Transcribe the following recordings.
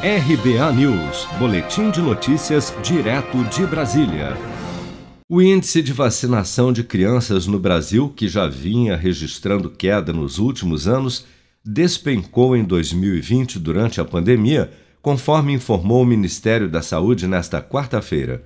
RBA News, Boletim de Notícias, direto de Brasília. O índice de vacinação de crianças no Brasil, que já vinha registrando queda nos últimos anos, despencou em 2020 durante a pandemia, conforme informou o Ministério da Saúde nesta quarta-feira.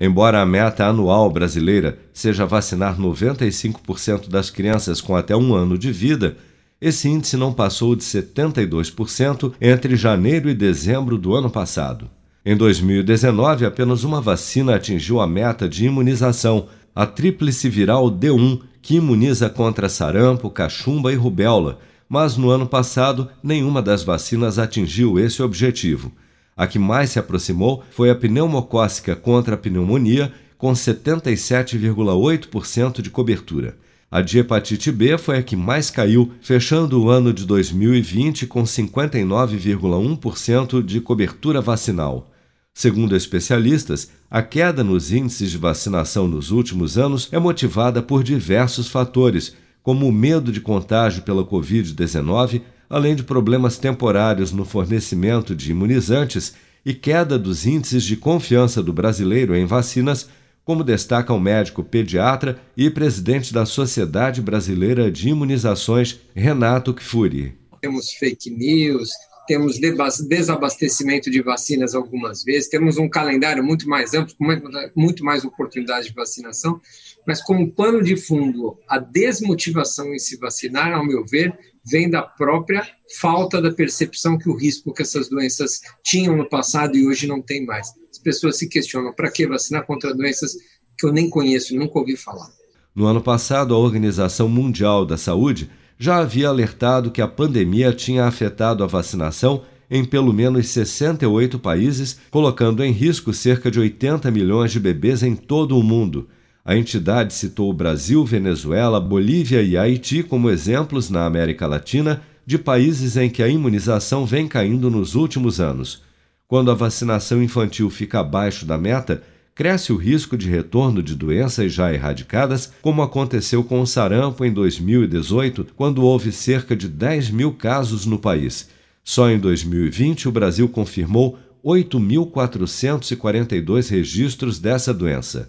Embora a meta anual brasileira seja vacinar 95% das crianças com até um ano de vida, esse índice não passou de 72% entre janeiro e dezembro do ano passado. Em 2019, apenas uma vacina atingiu a meta de imunização, a tríplice viral D1, que imuniza contra sarampo, cachumba e rubéola, mas no ano passado nenhuma das vacinas atingiu esse objetivo. A que mais se aproximou foi a pneumocócica contra a pneumonia, com 77,8% de cobertura. A de hepatite B foi a que mais caiu, fechando o ano de 2020 com 59,1% de cobertura vacinal. Segundo especialistas, a queda nos índices de vacinação nos últimos anos é motivada por diversos fatores, como o medo de contágio pela Covid-19, além de problemas temporários no fornecimento de imunizantes e queda dos índices de confiança do brasileiro em vacinas, como destaca o médico pediatra e presidente da Sociedade Brasileira de Imunizações, Renato Kfouri. Temos fake news, temos desabastecimento de vacinas algumas vezes, temos um calendário muito mais amplo, com muito mais oportunidades de vacinação, mas como pano de fundo, a desmotivação em se vacinar, ao meu ver, vem da própria falta da percepção que o risco que essas doenças tinham no passado e hoje não tem mais. As pessoas se questionam para que vacinar contra doenças que eu nem conheço, nunca ouvi falar. No ano passado, a Organização Mundial da Saúde já havia alertado que a pandemia tinha afetado a vacinação em pelo menos 68 países, colocando em risco cerca de 80 milhões de bebês em todo o mundo. A entidade citou o Brasil, Venezuela, Bolívia e Haiti como exemplos na América Latina de países em que a imunização vem caindo nos últimos anos. Quando a vacinação infantil fica abaixo da meta, cresce o risco de retorno de doenças já erradicadas, como aconteceu com o sarampo em 2018, quando houve cerca de 10 mil casos no país. Só em 2020, o Brasil confirmou 8.442 registros dessa doença.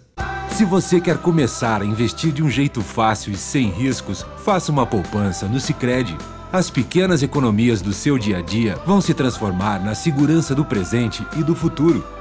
Se você quer começar a investir de um jeito fácil e sem riscos, faça uma poupança no Sicredi. As pequenas economias do seu dia a dia vão se transformar na segurança do presente e do futuro.